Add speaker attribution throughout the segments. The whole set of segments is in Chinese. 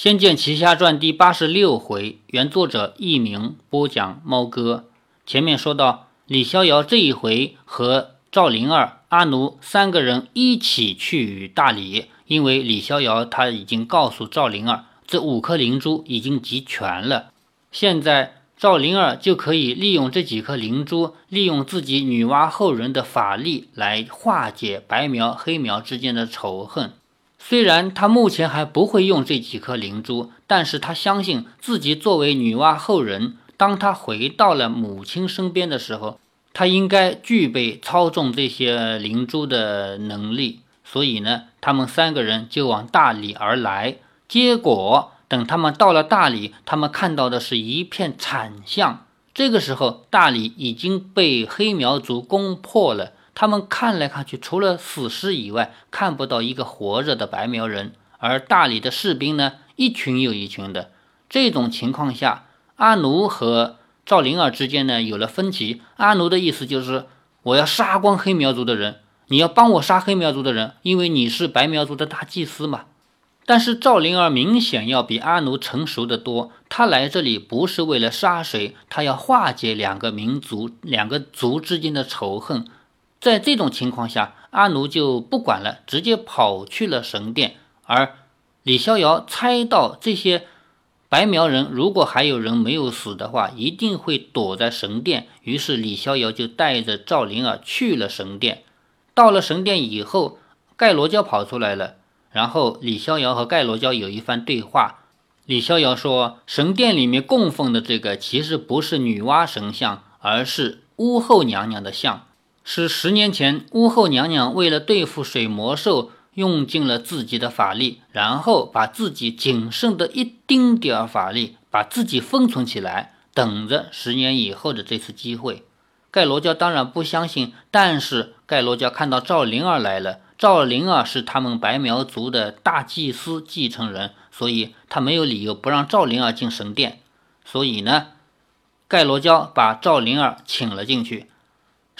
Speaker 1: 《仙剑奇侠传》第八十六回，原作者佚名，播讲猫哥。前面说到，李逍遥这一回和赵灵儿、阿奴三个人一起去大理，因为李逍遥他已经告诉赵灵儿，这五颗灵珠已经集全了，现在赵灵儿就可以利用这几颗灵珠，利用自己女娲后人的法力来化解白苗黑苗之间的仇恨。虽然他目前还不会用这几颗灵珠，但是他相信自己作为女娲后人，当他回到了母亲身边的时候，他应该具备操纵这些灵珠的能力。所以呢，他们三个人就往大理而来。结果等他们到了大理，他们看到的是一片惨象。这个时候，大理已经被黑苗族攻破了。他们看来看去，除了死尸以外，看不到一个活着的白苗人。而大理的士兵呢，一群又一群的。这种情况下，阿奴和赵灵儿之间呢有了分歧。阿奴的意思就是，我要杀光黑苗族的人，你要帮我杀黑苗族的人，因为你是白苗族的大祭司嘛。但是赵灵儿明显要比阿奴成熟的多，他来这里不是为了杀谁，他要化解两个民族、两个族之间的仇恨。在这种情况下，阿奴就不管了，直接跑去了神殿。而李逍遥猜到这些白苗人如果还有人没有死的话，一定会躲在神殿。于是李逍遥就带着赵灵儿去了神殿。到了神殿以后，盖罗娇跑出来了，然后李逍遥和盖罗娇有一番对话。李逍遥说：“神殿里面供奉的这个其实不是女娲神像，而是巫后娘娘的像。”是十年前，巫后娘娘为了对付水魔兽，用尽了自己的法力，然后把自己仅剩的一丁点儿法力，把自己封存起来，等着十年以后的这次机会。盖罗娇当然不相信，但是盖罗娇看到赵灵儿来了，赵灵儿是他们白苗族的大祭司继承人，所以他没有理由不让赵灵儿进神殿。所以呢，盖罗娇把赵灵儿请了进去。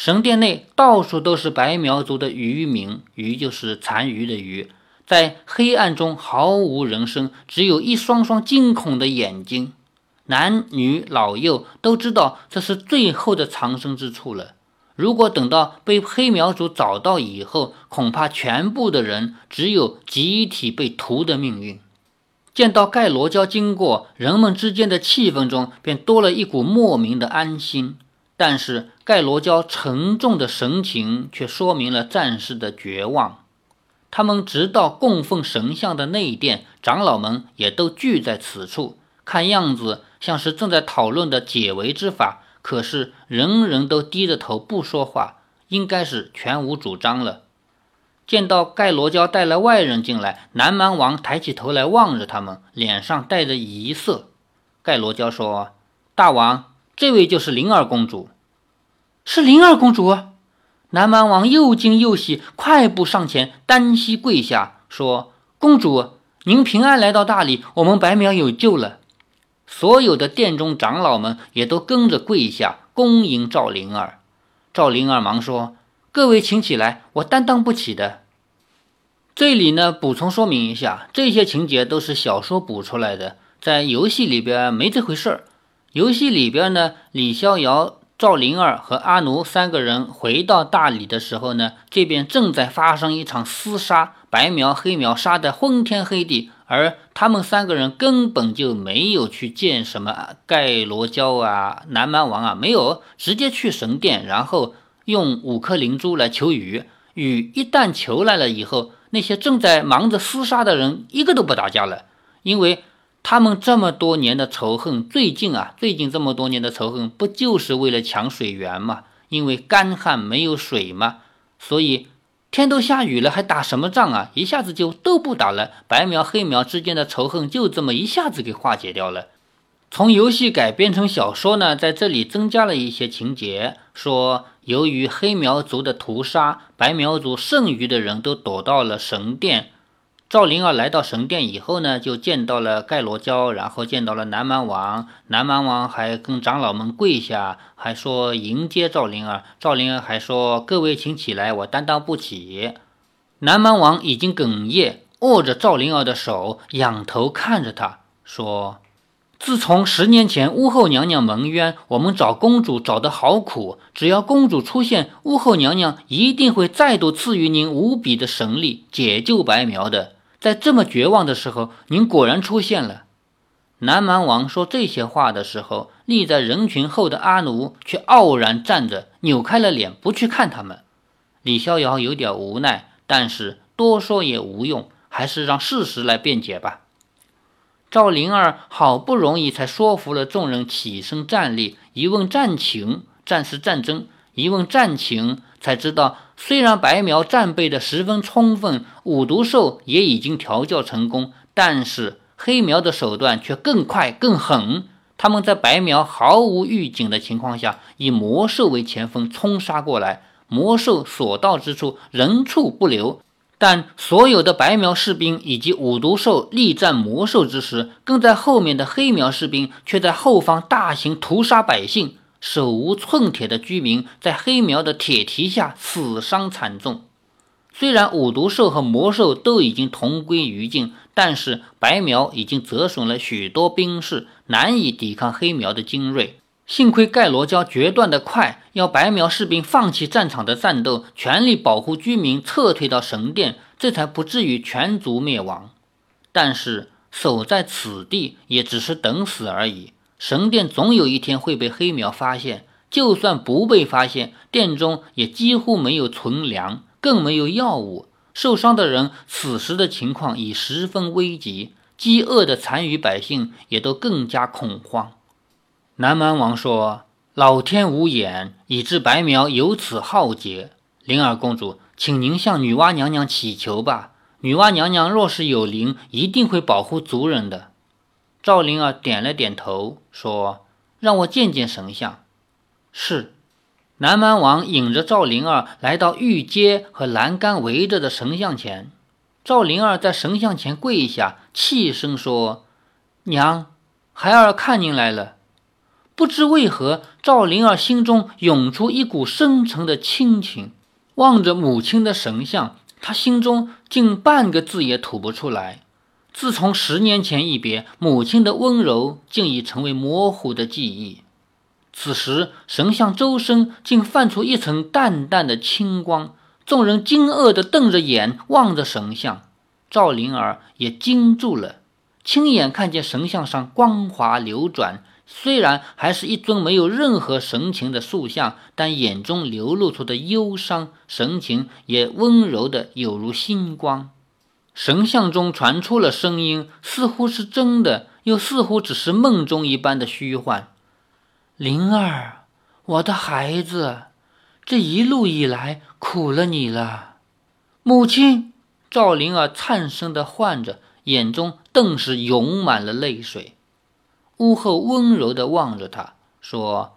Speaker 1: 神殿内到处都是白苗族的渔民，渔就是残余的渔，在黑暗中毫无人声，只有一双双惊恐的眼睛。男女老幼都知道这是最后的藏身之处了。如果等到被黑苗族找到以后，恐怕全部的人只有集体被屠的命运。见到盖罗娇经过，人们之间的气氛中便多了一股莫名的安心。但是盖罗娇沉重的神情却说明了战士的绝望。他们直到供奉神像的内殿，长老们也都聚在此处，看样子像是正在讨论的解围之法。可是人人都低着头不说话，应该是全无主张了。见到盖罗娇带了外人进来，南蛮王抬起头来望着他们，脸上带着疑色。盖罗娇说：“大王。”这位就是灵儿公主，
Speaker 2: 是灵儿公主。南蛮王又惊又喜，快步上前，单膝跪下，说：“公主，您平安来到大理，我们白苗有救了。”
Speaker 1: 所有的殿中长老们也都跟着跪下，恭迎赵灵儿。赵灵儿忙说：“各位请起来，我担当不起的。”这里呢，补充说明一下，这些情节都是小说补出来的，在游戏里边没这回事儿。游戏里边呢，李逍遥、赵灵儿和阿奴三个人回到大理的时候呢，这边正在发生一场厮杀，白苗黑苗杀得昏天黑地，而他们三个人根本就没有去见什么盖罗娇啊、南蛮王啊，没有，直接去神殿，然后用五颗灵珠来求雨。雨一旦求来了以后，那些正在忙着厮杀的人一个都不打架了，因为。他们这么多年的仇恨，最近啊，最近这么多年的仇恨，不就是为了抢水源吗？因为干旱没有水嘛，所以天都下雨了，还打什么仗啊？一下子就都不打了，白苗黑苗之间的仇恨就这么一下子给化解掉了。从游戏改编成小说呢，在这里增加了一些情节，说由于黑苗族的屠杀，白苗族剩余的人都躲到了神殿。赵灵儿来到神殿以后呢，就见到了盖罗娇，然后见到了南蛮王。南蛮王还跟长老们跪下，还说迎接赵灵儿。赵灵儿还说：“各位请起来，我担当不起。”南蛮王已经哽咽，握着赵灵儿的手，仰头看着她说：“自从十年前巫后娘娘蒙冤，我们找公主找得好苦。只要公主出现，巫后娘娘一定会再度赐予您无比的神力，解救白苗的。在这么绝望的时候，您果然出现了。”南蛮王说这些话的时候，立在人群后的阿奴却傲然站着，扭开了脸，不去看他们。李逍遥有点无奈，但是多说也无用，还是让事实来辩解吧。赵灵儿好不容易才说服了众人起身站立，一问战情，战是战争；一问战情，才知道虽然白苗战备的十分充分，五毒兽也已经调教成功，但是。黑苗的手段却更快更狠，他们在白苗毫无预警的情况下，以魔兽为前锋冲杀过来，魔兽所到之处人畜不留。但所有的白苗士兵以及五毒兽力战魔兽之时，跟在后面的黑苗士兵却在后方大型屠杀百姓，手无寸铁的居民在黑苗的铁蹄下死伤惨重。虽然五毒兽和魔兽都已经同归于尽，但是白苗已经折损了许多兵士，难以抵抗黑苗的精锐。幸亏盖罗胶决断得快，要白苗士兵放弃战场的战斗，全力保护居民，撤退到神殿，这才不至于全族灭亡。但是守在此地也只是等死而已。神殿总有一天会被黑苗发现，就算不被发现，殿中也几乎没有存粮。更没有药物，受伤的人此时的情况已十分危急，饥饿的残余百姓也都更加恐慌。南蛮王说：“老天无眼，以致白苗由此浩劫。灵儿公主，请您向女娲娘娘祈求吧。女娲娘娘若是有灵，一定会保护族人的。”赵灵儿点了点头，说：“让我见见神像。”是。南蛮王引着赵灵儿来到玉阶和栏杆围着的神像前，赵灵儿在神像前跪下，气声说：“娘，孩儿看您来了。”不知为何，赵灵儿心中涌出一股深沉的亲情。望着母亲的神像，她心中竟半个字也吐不出来。自从十年前一别，母亲的温柔竟已成为模糊的记忆。此时，神像周身竟泛出一层淡淡的青光，众人惊愕地瞪着眼望着神像。赵灵儿也惊住了，亲眼看见神像上光华流转，虽然还是一尊没有任何神情的塑像，但眼中流露出的忧伤神情也温柔的有如星光。神像中传出了声音，似乎是真的，又似乎只是梦中一般的虚幻。灵儿，我的孩子，这一路以来苦了你了。母亲赵灵儿颤声的唤着，眼中顿时涌满了泪水。屋后温柔的望着他，说：“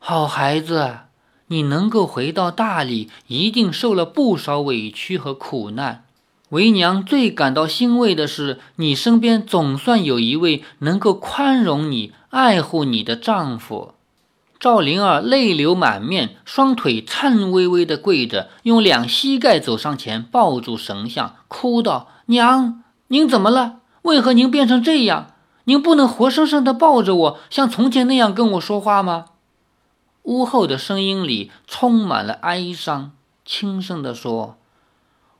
Speaker 1: 好孩子，你能够回到大理，一定受了不少委屈和苦难。为娘最感到欣慰的是，你身边总算有一位能够宽容你。”爱护你的丈夫，赵灵儿泪流满面，双腿颤巍巍地跪着，用两膝盖走上前，抱住神像，哭道：“娘，您怎么了？为何您变成这样？您不能活生生地抱着我，像从前那样跟我说话吗？”屋后的声音里充满了哀伤，轻声地说：“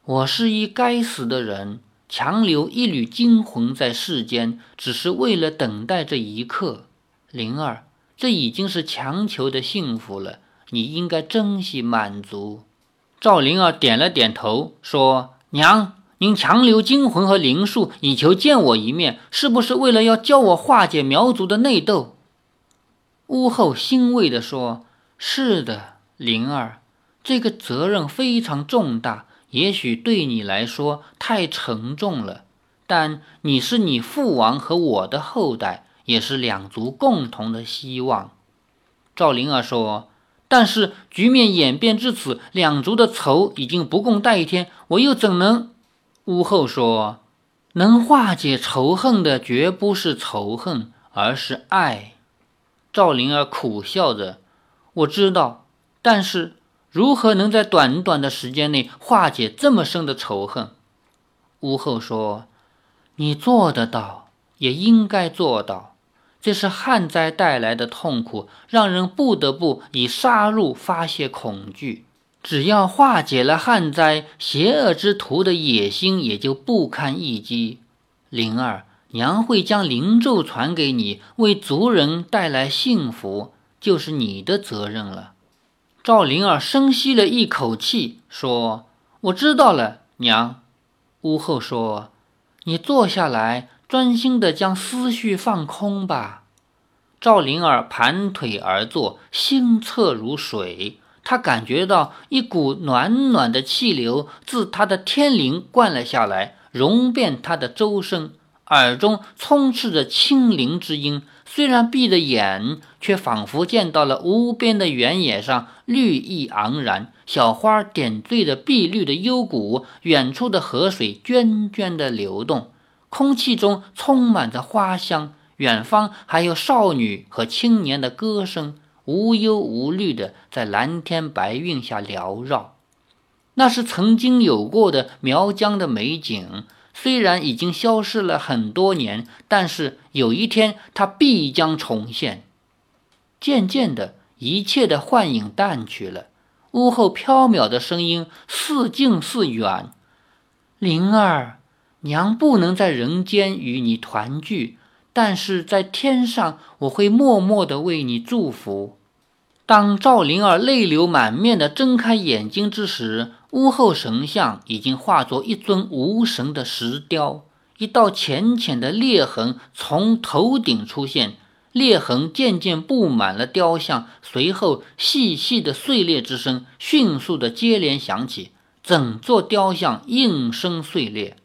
Speaker 1: 我是一该死的人。”强留一缕精魂在世间，只是为了等待这一刻。灵儿，这已经是强求的幸福了，你应该珍惜满足。赵灵儿点了点头，说：“娘，您强留精魂和灵术，以求见我一面，是不是为了要教我化解苗族的内斗？”屋后欣慰地说：“是的，灵儿，这个责任非常重大。”也许对你来说太沉重了，但你是你父王和我的后代，也是两族共同的希望。赵灵儿说：“但是局面演变至此，两族的仇已经不共戴天，我又怎能？”屋后说：“能化解仇恨的绝不是仇恨，而是爱。”赵灵儿苦笑着：“我知道，但是。”如何能在短短的时间内化解这么深的仇恨？
Speaker 2: 巫后说：“你做得到，也应该做到。这是旱灾带来的痛苦，让人不得不以杀戮发泄恐惧。只要化解了旱灾，邪恶之徒的野心也就不堪一击。灵儿，娘会将灵咒传给你，为族人带来幸福，就是你的责任了。”赵灵儿深吸了一口气，说：“我知道了，娘。”屋后说：“你坐下来，专心的将思绪放空吧。”赵灵儿盘腿而坐，心侧如水。她感觉到一股暖暖的气流自她的天灵灌了下来，融遍她的周身，耳中充斥着清灵之音。虽然闭着眼，却仿佛见到了无边的原野上绿意盎然，小花点缀着碧绿的幽谷，远处的河水涓涓地流动，空气中充满着花香，远方还有少女和青年的歌声，无忧无虑地在蓝天白云下缭绕。那是曾经有过的苗疆的美景。虽然已经消失了很多年，但是有一天它必将重现。渐渐的，一切的幻影淡去了，屋后飘渺的声音似近似远：“灵儿，娘不能在人间与你团聚，但是在天上，我会默默的为你祝福。”当赵灵儿泪流满面的睁开眼睛之时，屋后神像已经化作一尊无神的石雕，一道浅浅的裂痕从头顶出现，裂痕渐渐布满了雕像，随后细细的碎裂之声迅速的接连响起，整座雕像应声碎裂，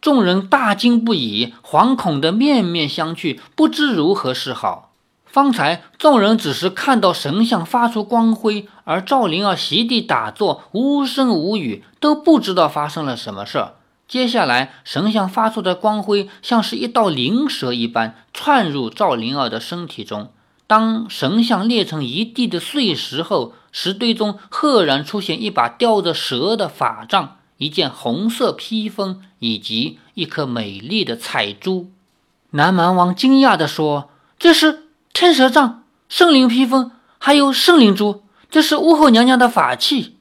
Speaker 2: 众人大惊不已，惶恐的面面相觑，不知如何是好。方才众人只是看到神像发出光辉，而赵灵儿席地打坐，无声无语，都不知道发生了什么事儿。接下来，神像发出的光辉像是一道灵蛇一般窜入赵灵儿的身体中。当神像裂成一地的碎石后，石堆中赫然出现一把雕着蛇的法杖、一件红色披风以及一颗美丽的彩珠。南蛮王惊讶地说：“这是？”天蛇杖、圣灵披风，还有圣灵珠，这是巫后娘娘的法器。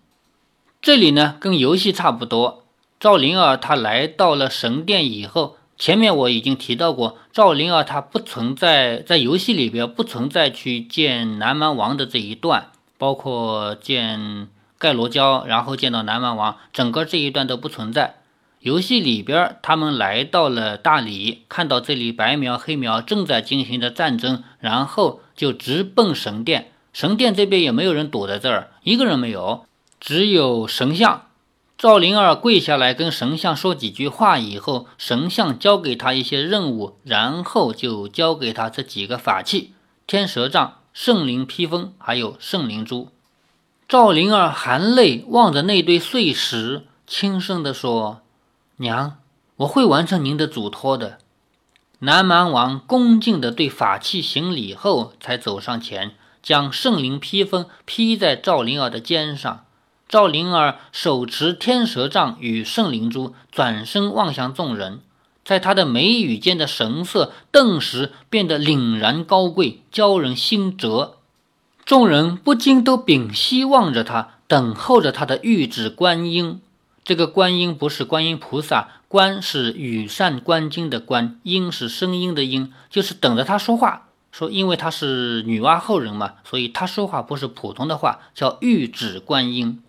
Speaker 2: 这里呢，跟游戏差不多。赵灵儿她来到了神殿以后，前面我已经提到过，赵灵儿她不存在在游戏里边，不存在去见南蛮王的这一段，包括见盖罗娇，然后见到南蛮王，整个这一段都不存在。游戏里边，他们来到了大理，看到这里白苗黑苗正在进行着战争，然后就直奔神殿。神殿这边也没有人躲在这儿，一个人没有，只有神像。赵灵儿跪下来跟神像说几句话以后，神像交给他一些任务，然后就交给他这几个法器：天蛇杖、圣灵披风，还有圣灵珠。赵灵儿含泪望着那堆碎石，轻声地说。娘，我会完成您的嘱托的。南蛮王恭敬地对法器行礼后，才走上前，将圣灵披风披在赵灵儿的肩上。赵灵儿手持天蛇杖与圣灵珠，转身望向众人，在他的眉宇间的神色顿时变得凛然高贵，教人心折。众人不禁都屏息望着他，等候着他的玉指观音。这个观音不是观音菩萨，观是羽扇纶巾的观，音是声音的音，就是等着他说话。说因为他是女娲后人嘛，所以他说话不是普通的话，叫玉指观音。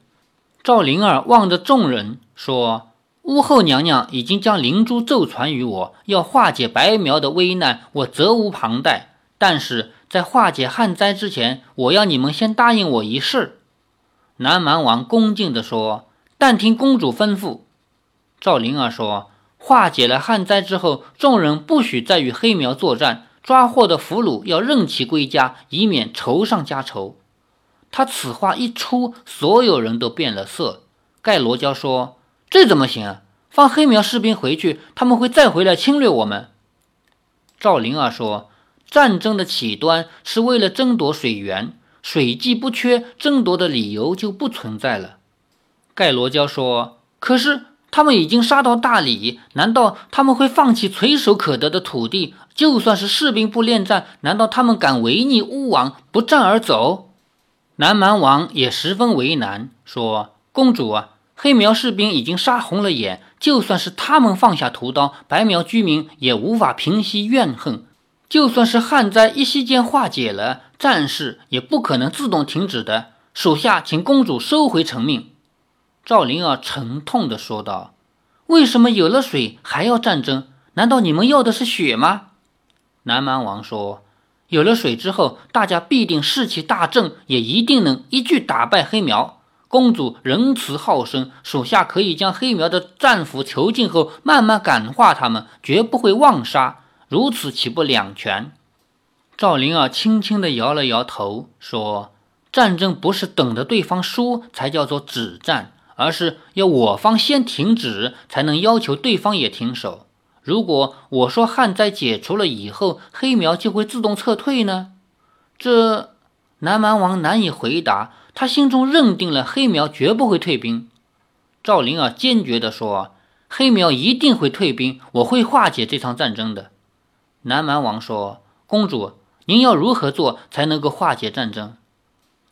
Speaker 2: 赵灵儿望着众人说：“巫后娘娘已经将灵珠咒传于我，要化解白苗的危难，我责无旁贷。但是在化解旱灾之前，我要你们先答应我一事。”南蛮王恭敬地说。但听公主吩咐，赵灵儿说：“化解了旱灾之后，众人不许再与黑苗作战，抓获的俘虏要任其归家，以免仇上加仇。”他此话一出，所有人都变了色。盖罗娇说：“这怎么行啊？放黑苗士兵回去，他们会再回来侵略我们。”赵灵儿说：“战争的起端是为了争夺水源，水既不缺，争夺的理由就不存在了。”盖罗娇说：“可是他们已经杀到大理，难道他们会放弃垂手可得的土地？就算是士兵不恋战，难道他们敢违逆巫王不战而走？南蛮王也十分为难，说：“公主啊，黑苗士兵已经杀红了眼，就算是他们放下屠刀，白苗居民也无法平息怨恨。就算是旱灾一夕间化解了，战事也不可能自动停止的。属下请公主收回成命。”赵灵儿沉痛地说道：“为什么有了水还要战争？难道你们要的是血吗？”南蛮王说：“有了水之后，大家必定士气大振，也一定能一举打败黑苗。公主仁慈好生，属下可以将黑苗的战俘囚禁后，慢慢感化他们，绝不会妄杀。如此岂不两全？”赵灵儿轻轻地摇了摇头，说：“战争不是等着对方输才叫做止战。”而是要我方先停止，才能要求对方也停手。如果我说旱灾解除了以后，黑苗就会自动撤退呢？这南蛮王难以回答。他心中认定了黑苗绝不会退兵。赵灵儿坚决地说：“黑苗一定会退兵，我会化解这场战争的。”南蛮王说：“公主，您要如何做才能够化解战争？”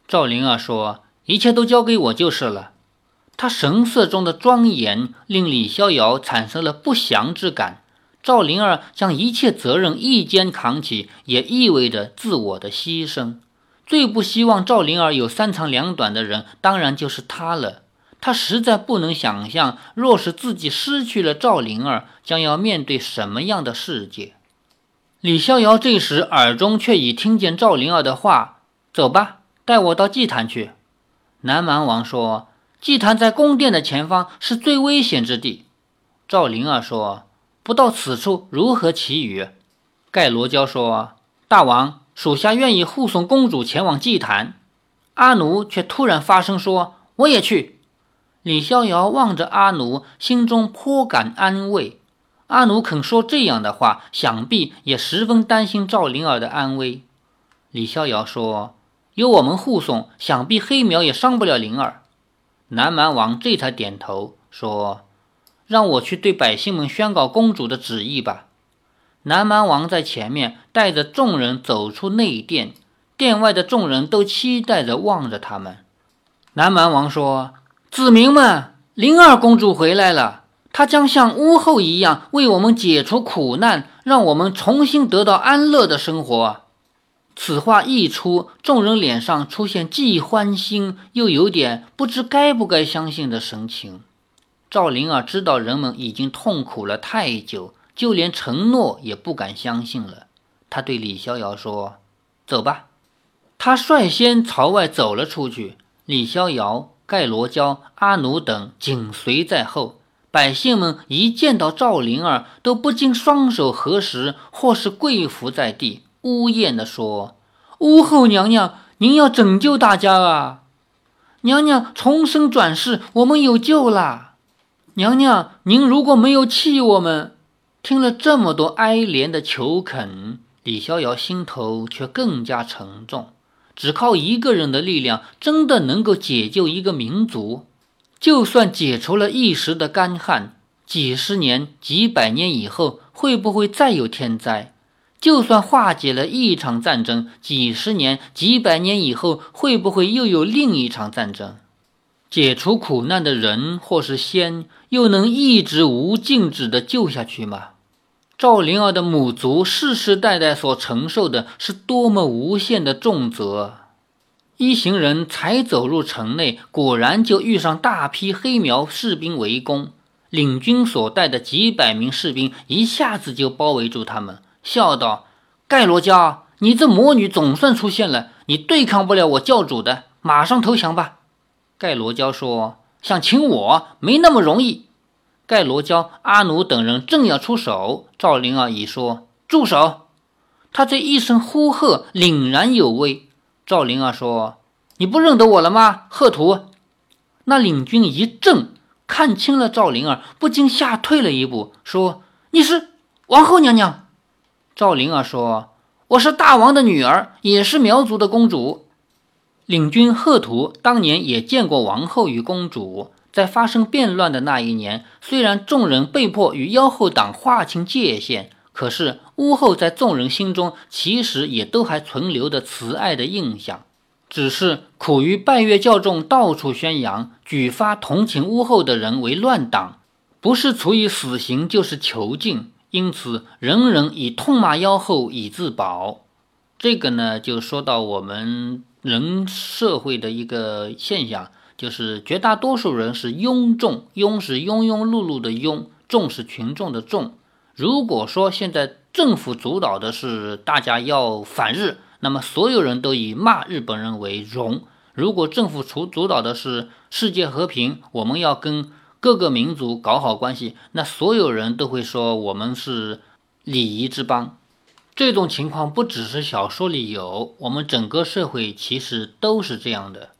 Speaker 2: 赵灵儿说：“一切都交给我就是了。”他神色中的庄严令李逍遥产生了不祥之感。赵灵儿将一切责任一肩扛起，也意味着自我的牺牲。最不希望赵灵儿有三长两短的人，当然就是他了。他实在不能想象，若是自己失去了赵灵儿，将要面对什么样的世界。李逍遥这时耳中却已听见赵灵儿的话：“走吧，带我到祭坛去。”南蛮王说。祭坛在宫殿的前方，是最危险之地。赵灵儿说：“不到此处，如何祈雨？”盖罗娇说：“大王，属下愿意护送公主前往祭坛。”阿奴却突然发声说：“我也去。”李逍遥望着阿奴，心中颇感安慰。阿奴肯说这样的话，想必也十分担心赵灵儿的安危。李逍遥说：“有我们护送，想必黑苗也伤不了灵儿。”南蛮王这才点头说：“让我去对百姓们宣告公主的旨意吧。”南蛮王在前面带着众人走出内殿，殿外的众人都期待着望着他们。南蛮王说：“子民们，灵儿公主回来了，她将像巫后一样为我们解除苦难，让我们重新得到安乐的生活。”此话一出，众人脸上出现既欢欣又有点不知该不该相信的神情。赵灵儿知道人们已经痛苦了太久，就连承诺也不敢相信了。他对李逍遥说：“走吧。”他率先朝外走了出去，李逍遥、盖罗娇、阿奴等紧随在后。百姓们一见到赵灵儿，都不禁双手合十，或是跪伏在地。呜咽地说：“巫后娘娘，您要拯救大家啊！娘娘重生转世，我们有救啦！娘娘，您如果没有弃我们……”听了这么多哀怜的求恳，李逍遥心头却更加沉重。只靠一个人的力量，真的能够解救一个民族？就算解除了一时的干旱，几十年、几百年以后，会不会再有天灾？就算化解了一场战争，几十年、几百年以后，会不会又有另一场战争？解除苦难的人或是仙，又能一直无尽止的救下去吗？赵灵儿的母族世世代代所承受的是多么无限的重责！一行人才走入城内，果然就遇上大批黑苗士兵围攻。领军所带的几百名士兵一下子就包围住他们。笑道：“盖罗娇，你这魔女总算出现了。你对抗不了我教主的，马上投降吧。”盖罗娇说：“想请我没那么容易。”盖罗娇、阿奴等人正要出手，赵灵儿已说：“住手！”他这一声呼喝凛然有威。赵灵儿说：“你不认得我了吗？”贺图那领军一震，看清了赵灵儿，不禁吓退了一步，说：“你是王后娘娘。”赵灵儿说：“我是大王的女儿，也是苗族的公主。领军贺图当年也见过王后与公主，在发生变乱的那一年，虽然众人被迫与妖后党划清界限，可是巫后在众人心中其实也都还存留着慈爱的印象，只是苦于拜月教众到处宣扬，举发同情巫后的人为乱党，不是处以死刑就是囚禁，因此人人以痛骂妖后以自保。这个呢，就说到我们人社会的一个现象。就是绝大多数人是庸众，庸是庸庸碌碌的庸，众是群众的众。如果说现在政府主导的是大家要反日，那么所有人都以骂日本人为荣；如果政府主主导的是世界和平，我们要跟各个民族搞好关系，那所有人都会说我们是礼仪之邦。这种情况不只是小说里有，我们整个社会其实都是这样的。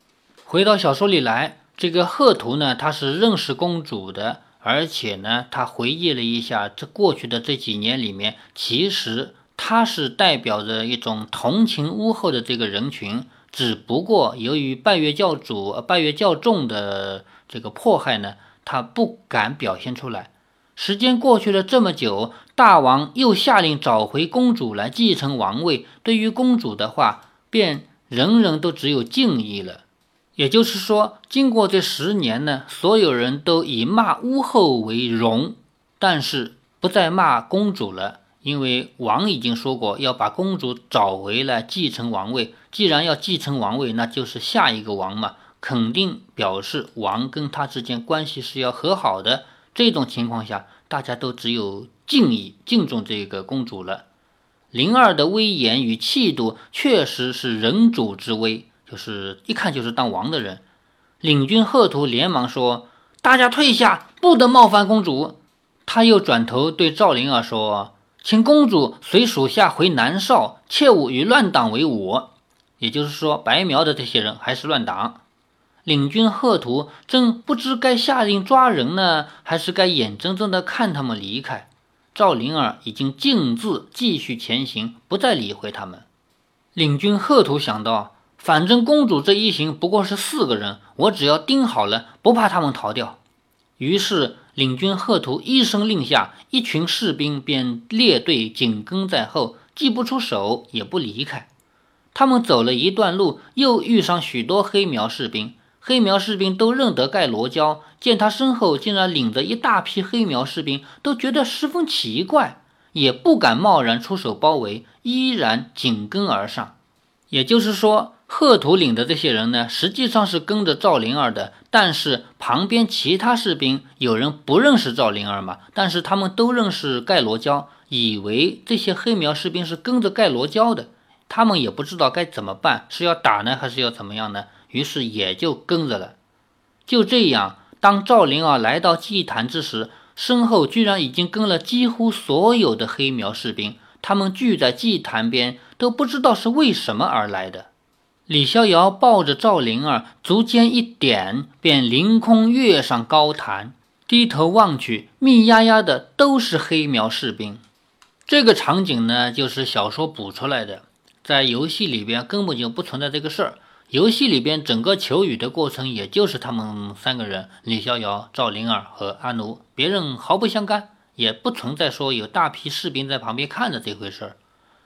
Speaker 2: 回到小说里来，这个贺图呢，他是认识公主的，而且呢，他回忆了一下这过去的这几年里面，其实他是代表着一种同情巫后的这个人群，只不过由于拜月教主、拜月教众的这个迫害呢，他不敢表现出来。时间过去了这么久，大王又下令找回公主来继承王位，对于公主的话，便人人都只有敬意了。也就是说，经过这十年呢，所有人都以骂巫后为荣，但是不再骂公主了，因为王已经说过要把公主找回来继承王位。既然要继承王位，那就是下一个王嘛，肯定表示王跟他之间关系是要和好的。这种情况下，大家都只有敬意、敬重这个公主了。灵儿的威严与气度，确实是人主之威。就是一看就是当王的人，领军贺图连忙说：“大家退下，不得冒犯公主。”他又转头对赵灵儿说：“请公主随属下回南邵，切勿与乱党为伍。”也就是说，白苗的这些人还是乱党。领军贺图正不知该下令抓人呢，还是该眼睁睁地看他们离开。赵灵儿已经径自继续前行，不再理会他们。领军贺图想到。反正公主这一行不过是四个人，我只要盯好了，不怕他们逃掉。于是领军贺图一声令下，一群士兵便列队紧跟在后，既不出手，也不离开。他们走了一段路，又遇上许多黑苗士兵。黑苗士兵都认得盖罗娇，见他身后竟然领着一大批黑苗士兵，都觉得十分奇怪，也不敢贸然出手包围，依然紧跟而上。也就是说。贺图领的这些人呢，实际上是跟着赵灵儿的，但是旁边其他士兵有人不认识赵灵儿嘛，但是他们都认识盖罗娇，以为这些黑苗士兵是跟着盖罗娇的，他们也不知道该怎么办，是要打呢，还是要怎么样呢？于是也就跟着了。就这样，当赵灵儿来到祭坛之时，身后居然已经跟了几乎所有的黑苗士兵，他们聚在祭坛边，都不知道是为什么而来的。李逍遥抱着赵灵儿，足尖一点，便凌空跃上高坛，低头望去，密压压的都是黑苗士兵。这个场景呢，就是小说补出来的，在游戏里边根本就不存在这个事儿。游戏里边整个求雨的过程，也就是他们三个人：李逍遥、赵灵儿和阿奴，别人毫不相干，也不存在说有大批士兵在旁边看着这回事儿。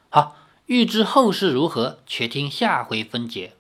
Speaker 2: 好。欲知后事如何，且听下回分解。